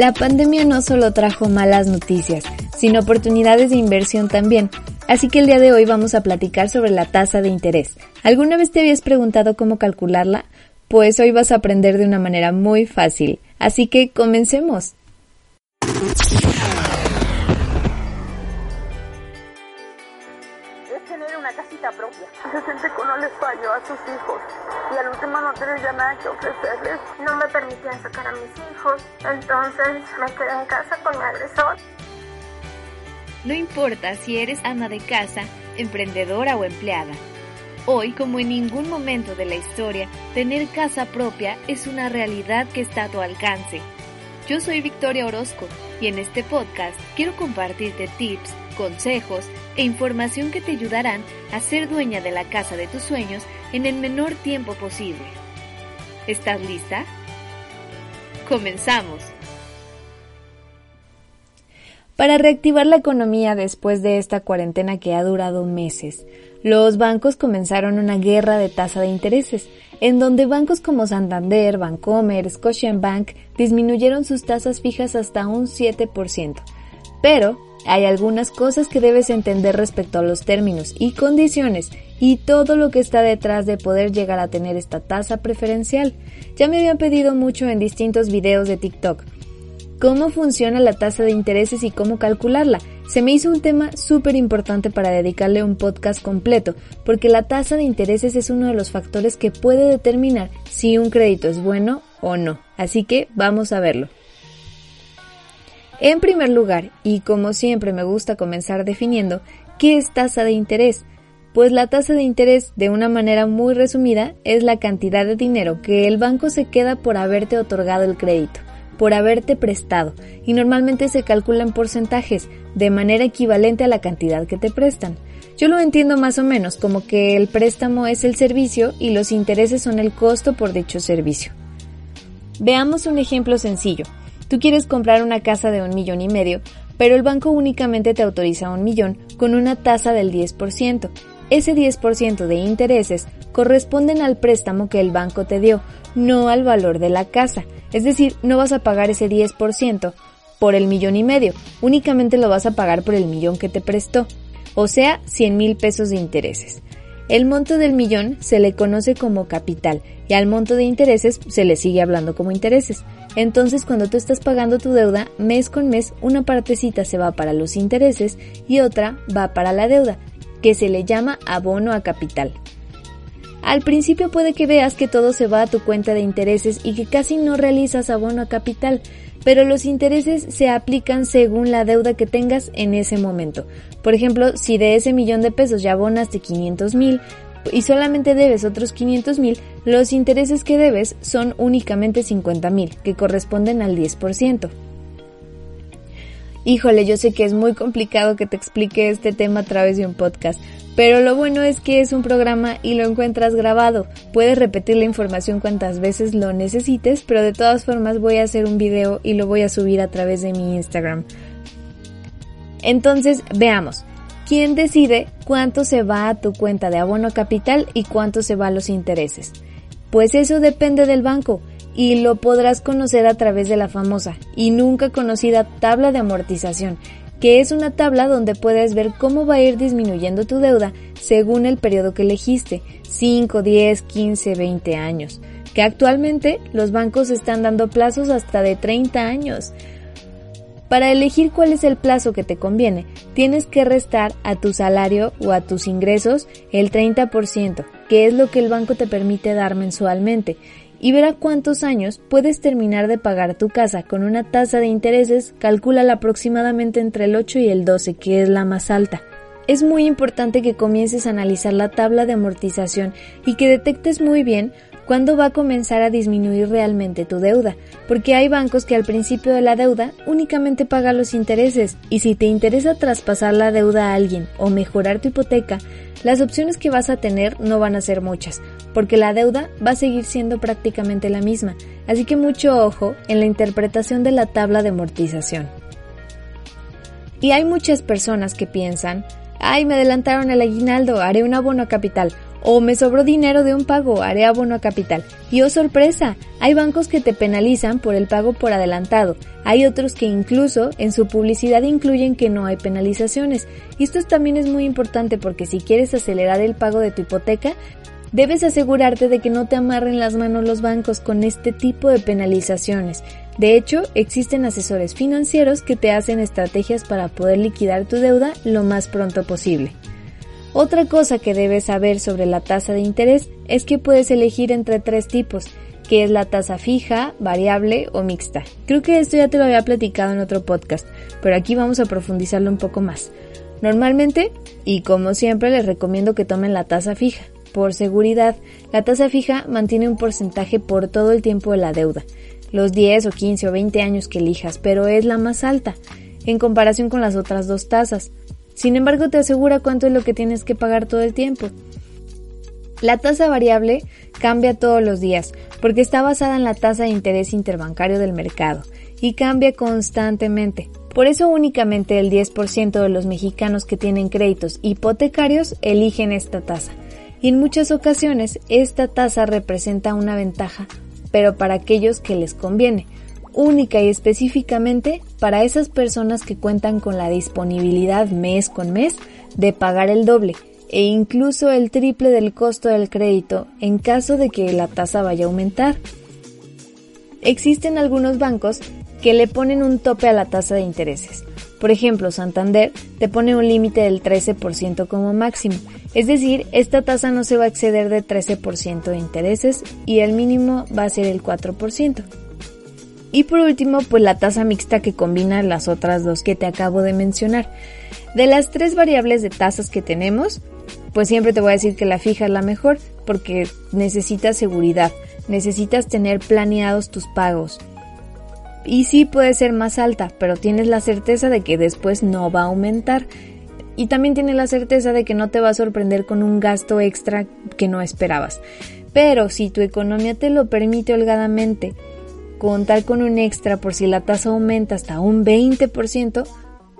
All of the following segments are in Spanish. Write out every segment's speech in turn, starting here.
La pandemia no solo trajo malas noticias, sino oportunidades de inversión también. Así que el día de hoy vamos a platicar sobre la tasa de interés. ¿Alguna vez te habías preguntado cómo calcularla? Pues hoy vas a aprender de una manera muy fácil. Así que comencemos. Tener una casita propia. Se siente que no les falló a sus hijos y al último no tener ya nada que ofrecerles. No me permitían sacar a mis hijos, entonces me quedé en casa con mi agresor. No importa si eres ama de casa, emprendedora o empleada. Hoy, como en ningún momento de la historia, tener casa propia es una realidad que está a tu alcance. Yo soy Victoria Orozco y en este podcast quiero compartirte tips, consejos e información que te ayudarán a ser dueña de la casa de tus sueños en el menor tiempo posible. ¿Estás lista? Comenzamos. Para reactivar la economía después de esta cuarentena que ha durado meses, los bancos comenzaron una guerra de tasa de intereses, en donde bancos como Santander, Bancomer, Scotiabank disminuyeron sus tasas fijas hasta un 7%. Pero hay algunas cosas que debes entender respecto a los términos y condiciones y todo lo que está detrás de poder llegar a tener esta tasa preferencial. Ya me habían pedido mucho en distintos videos de TikTok. ¿Cómo funciona la tasa de intereses y cómo calcularla? Se me hizo un tema súper importante para dedicarle un podcast completo, porque la tasa de intereses es uno de los factores que puede determinar si un crédito es bueno o no. Así que vamos a verlo. En primer lugar, y como siempre me gusta comenzar definiendo, ¿qué es tasa de interés? Pues la tasa de interés, de una manera muy resumida, es la cantidad de dinero que el banco se queda por haberte otorgado el crédito, por haberte prestado, y normalmente se calcula en porcentajes, de manera equivalente a la cantidad que te prestan. Yo lo entiendo más o menos como que el préstamo es el servicio y los intereses son el costo por dicho servicio. Veamos un ejemplo sencillo. Tú quieres comprar una casa de un millón y medio, pero el banco únicamente te autoriza un millón con una tasa del 10%. Ese 10% de intereses corresponden al préstamo que el banco te dio, no al valor de la casa. Es decir, no vas a pagar ese 10% por el millón y medio, únicamente lo vas a pagar por el millón que te prestó, o sea, 100 mil pesos de intereses. El monto del millón se le conoce como capital y al monto de intereses se le sigue hablando como intereses. Entonces cuando tú estás pagando tu deuda, mes con mes una partecita se va para los intereses y otra va para la deuda, que se le llama abono a capital. Al principio puede que veas que todo se va a tu cuenta de intereses y que casi no realizas abono a capital, pero los intereses se aplican según la deuda que tengas en ese momento. Por ejemplo, si de ese millón de pesos ya abonaste 500 mil y solamente debes otros 500 mil, los intereses que debes son únicamente 50 mil, que corresponden al 10%. Híjole, yo sé que es muy complicado que te explique este tema a través de un podcast, pero lo bueno es que es un programa y lo encuentras grabado. Puedes repetir la información cuantas veces lo necesites, pero de todas formas voy a hacer un video y lo voy a subir a través de mi Instagram. Entonces, veamos. ¿Quién decide cuánto se va a tu cuenta de abono capital y cuánto se va a los intereses? Pues eso depende del banco y lo podrás conocer a través de la famosa y nunca conocida tabla de amortización, que es una tabla donde puedes ver cómo va a ir disminuyendo tu deuda según el periodo que elegiste, 5, 10, 15, 20 años, que actualmente los bancos están dando plazos hasta de 30 años. Para elegir cuál es el plazo que te conviene, tienes que restar a tu salario o a tus ingresos el 30%, que es lo que el banco te permite dar mensualmente, y ver a cuántos años puedes terminar de pagar tu casa con una tasa de intereses, calcúlala aproximadamente entre el 8 y el 12, que es la más alta. Es muy importante que comiences a analizar la tabla de amortización y que detectes muy bien cuándo va a comenzar a disminuir realmente tu deuda, porque hay bancos que al principio de la deuda únicamente pagan los intereses y si te interesa traspasar la deuda a alguien o mejorar tu hipoteca, las opciones que vas a tener no van a ser muchas, porque la deuda va a seguir siendo prácticamente la misma, así que mucho ojo en la interpretación de la tabla de amortización. Y hay muchas personas que piensan, ay, me adelantaron el aguinaldo, haré un abono capital, O me sobró dinero de un pago, haré abono a capital. Y oh sorpresa, hay bancos que te penalizan por el pago por adelantado. Hay otros que incluso en su publicidad incluyen que no hay penalizaciones. Y esto también es muy importante porque si quieres acelerar el pago de tu hipoteca, debes asegurarte de que no te amarren las manos los bancos con este tipo de penalizaciones. De hecho, existen asesores financieros que te hacen estrategias para poder liquidar tu deuda lo más pronto posible. Otra cosa que debes saber sobre la tasa de interés es que puedes elegir entre tres tipos, que es la tasa fija, variable o mixta. Creo que esto ya te lo había platicado en otro podcast, pero aquí vamos a profundizarlo un poco más. Normalmente, y como siempre, les recomiendo que tomen la tasa fija. Por seguridad, la tasa fija mantiene un porcentaje por todo el tiempo de la deuda, los 10 o 15 o 20 años que elijas, pero es la más alta en comparación con las otras dos tasas. Sin embargo, te asegura cuánto es lo que tienes que pagar todo el tiempo. La tasa variable cambia todos los días porque está basada en la tasa de interés interbancario del mercado y cambia constantemente. Por eso únicamente el 10% de los mexicanos que tienen créditos hipotecarios eligen esta tasa. Y en muchas ocasiones esta tasa representa una ventaja, pero para aquellos que les conviene, única y específicamente para esas personas que cuentan con la disponibilidad mes con mes de pagar el doble e incluso el triple del costo del crédito en caso de que la tasa vaya a aumentar. Existen algunos bancos que le ponen un tope a la tasa de intereses. Por ejemplo, Santander te pone un límite del 13% como máximo, es decir, esta tasa no se va a exceder de 13% de intereses y el mínimo va a ser el 4%. Y por último, pues la tasa mixta que combina las otras dos que te acabo de mencionar. De las tres variables de tasas que tenemos, pues siempre te voy a decir que la fija es la mejor porque necesitas seguridad, necesitas tener planeados tus pagos. Y sí puede ser más alta, pero tienes la certeza de que después no va a aumentar. Y también tienes la certeza de que no te va a sorprender con un gasto extra que no esperabas. Pero si tu economía te lo permite holgadamente, contar con un extra por si la tasa aumenta hasta un 20%,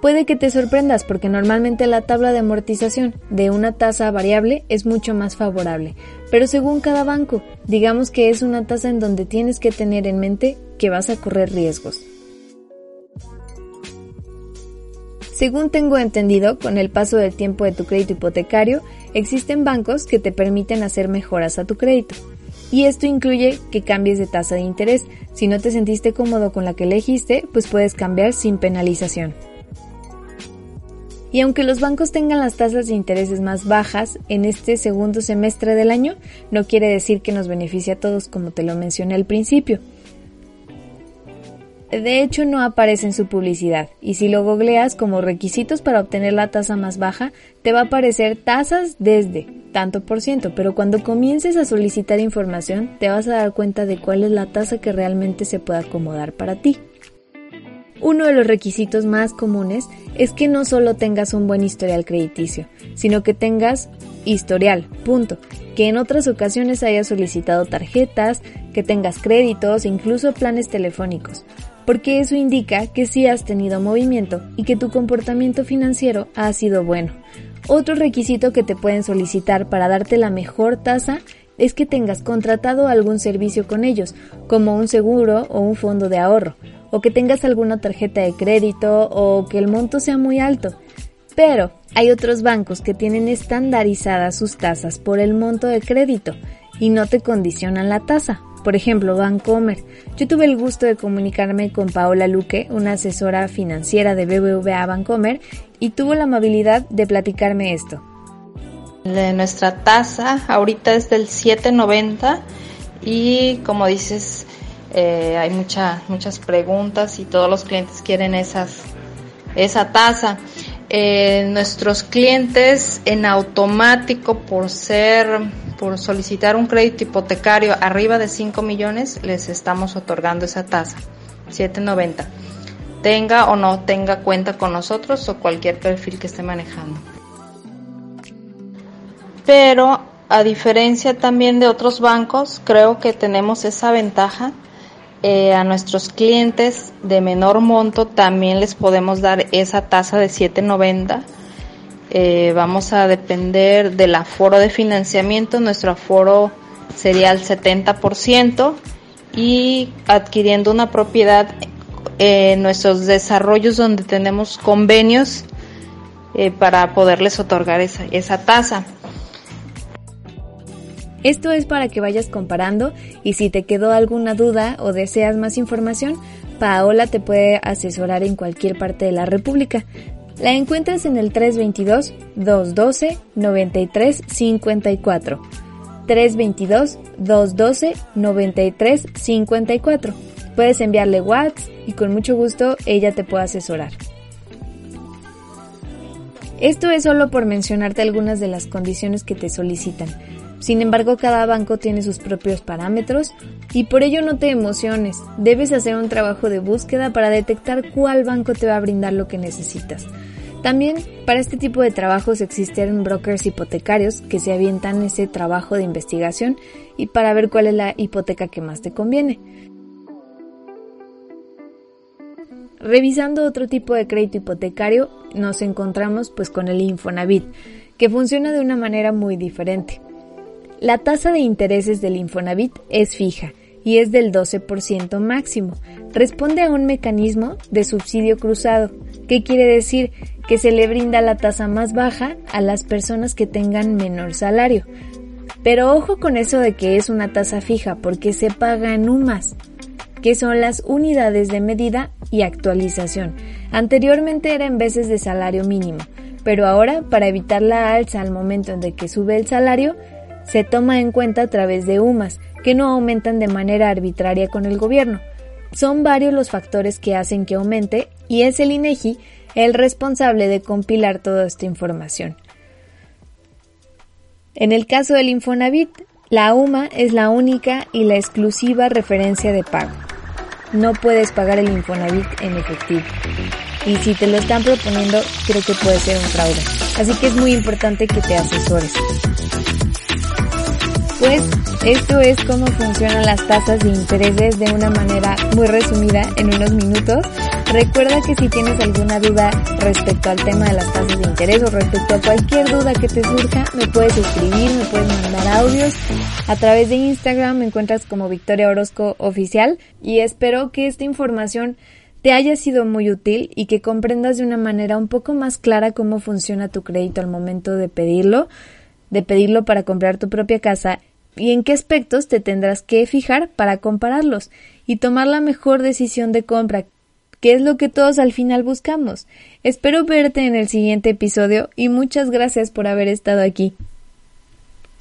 puede que te sorprendas porque normalmente la tabla de amortización de una tasa variable es mucho más favorable. Pero según cada banco, digamos que es una tasa en donde tienes que tener en mente que vas a correr riesgos. Según tengo entendido, con el paso del tiempo de tu crédito hipotecario, existen bancos que te permiten hacer mejoras a tu crédito. Y esto incluye que cambies de tasa de interés. Si no te sentiste cómodo con la que elegiste, pues puedes cambiar sin penalización. Y aunque los bancos tengan las tasas de intereses más bajas en este segundo semestre del año, no quiere decir que nos beneficie a todos como te lo mencioné al principio. De hecho, no aparece en su publicidad, y si lo googleas como requisitos para obtener la tasa más baja, te va a aparecer tasas desde tanto por ciento, pero cuando comiences a solicitar información, te vas a dar cuenta de cuál es la tasa que realmente se puede acomodar para ti. Uno de los requisitos más comunes es que no solo tengas un buen historial crediticio, sino que tengas historial, punto, que en otras ocasiones hayas solicitado tarjetas, que tengas créditos, incluso planes telefónicos porque eso indica que sí has tenido movimiento y que tu comportamiento financiero ha sido bueno. Otro requisito que te pueden solicitar para darte la mejor tasa es que tengas contratado algún servicio con ellos, como un seguro o un fondo de ahorro, o que tengas alguna tarjeta de crédito o que el monto sea muy alto. Pero hay otros bancos que tienen estandarizadas sus tasas por el monto de crédito y no te condicionan la tasa, por ejemplo, Bancomer. Yo tuve el gusto de comunicarme con Paola Luque, una asesora financiera de BBVA Bancomer, y tuvo la amabilidad de platicarme esto. nuestra tasa ahorita es del 7.90 y como dices, eh, hay muchas preguntas y todos los clientes quieren esas, esa tasa. Eh, nuestros clientes en automático por ser por solicitar un crédito hipotecario arriba de 5 millones, les estamos otorgando esa tasa, 7.90. Tenga o no tenga cuenta con nosotros o cualquier perfil que esté manejando. Pero a diferencia también de otros bancos, creo que tenemos esa ventaja. Eh, a nuestros clientes de menor monto también les podemos dar esa tasa de 7.90 eh, vamos a depender del aforo de financiamiento. Nuestro aforo sería el 70% y adquiriendo una propiedad en nuestros desarrollos donde tenemos convenios eh, para poderles otorgar esa, esa tasa. Esto es para que vayas comparando y si te quedó alguna duda o deseas más información, Paola te puede asesorar en cualquier parte de la República. La encuentras en el 322-212-9354. 322-212-9354. Puedes enviarle WhatsApp y con mucho gusto ella te puede asesorar. Esto es solo por mencionarte algunas de las condiciones que te solicitan. Sin embargo, cada banco tiene sus propios parámetros y por ello no te emociones. Debes hacer un trabajo de búsqueda para detectar cuál banco te va a brindar lo que necesitas. También para este tipo de trabajos existen brokers hipotecarios que se avientan ese trabajo de investigación y para ver cuál es la hipoteca que más te conviene. Revisando otro tipo de crédito hipotecario, nos encontramos pues con el Infonavit, que funciona de una manera muy diferente. La tasa de intereses del Infonavit es fija y es del 12% máximo. Responde a un mecanismo de subsidio cruzado, que quiere decir que se le brinda la tasa más baja a las personas que tengan menor salario. Pero ojo con eso de que es una tasa fija porque se paga en UMAS, que son las unidades de medida y actualización. Anteriormente era en veces de salario mínimo, pero ahora para evitar la alza al momento en que sube el salario, se toma en cuenta a través de UMAS, que no aumentan de manera arbitraria con el gobierno. Son varios los factores que hacen que aumente y es el INEGI el responsable de compilar toda esta información. En el caso del Infonavit, la UMA es la única y la exclusiva referencia de pago. No puedes pagar el Infonavit en efectivo. Y si te lo están proponiendo, creo que puede ser un fraude. Así que es muy importante que te asesores. Pues esto es cómo funcionan las tasas de intereses de una manera muy resumida en unos minutos. Recuerda que si tienes alguna duda respecto al tema de las tasas de interés o respecto a cualquier duda que te surja, me puedes escribir, me puedes mandar audios. A través de Instagram me encuentras como Victoria Orozco Oficial y espero que esta información te haya sido muy útil y que comprendas de una manera un poco más clara cómo funciona tu crédito al momento de pedirlo de pedirlo para comprar tu propia casa y en qué aspectos te tendrás que fijar para compararlos y tomar la mejor decisión de compra, que es lo que todos al final buscamos. Espero verte en el siguiente episodio y muchas gracias por haber estado aquí.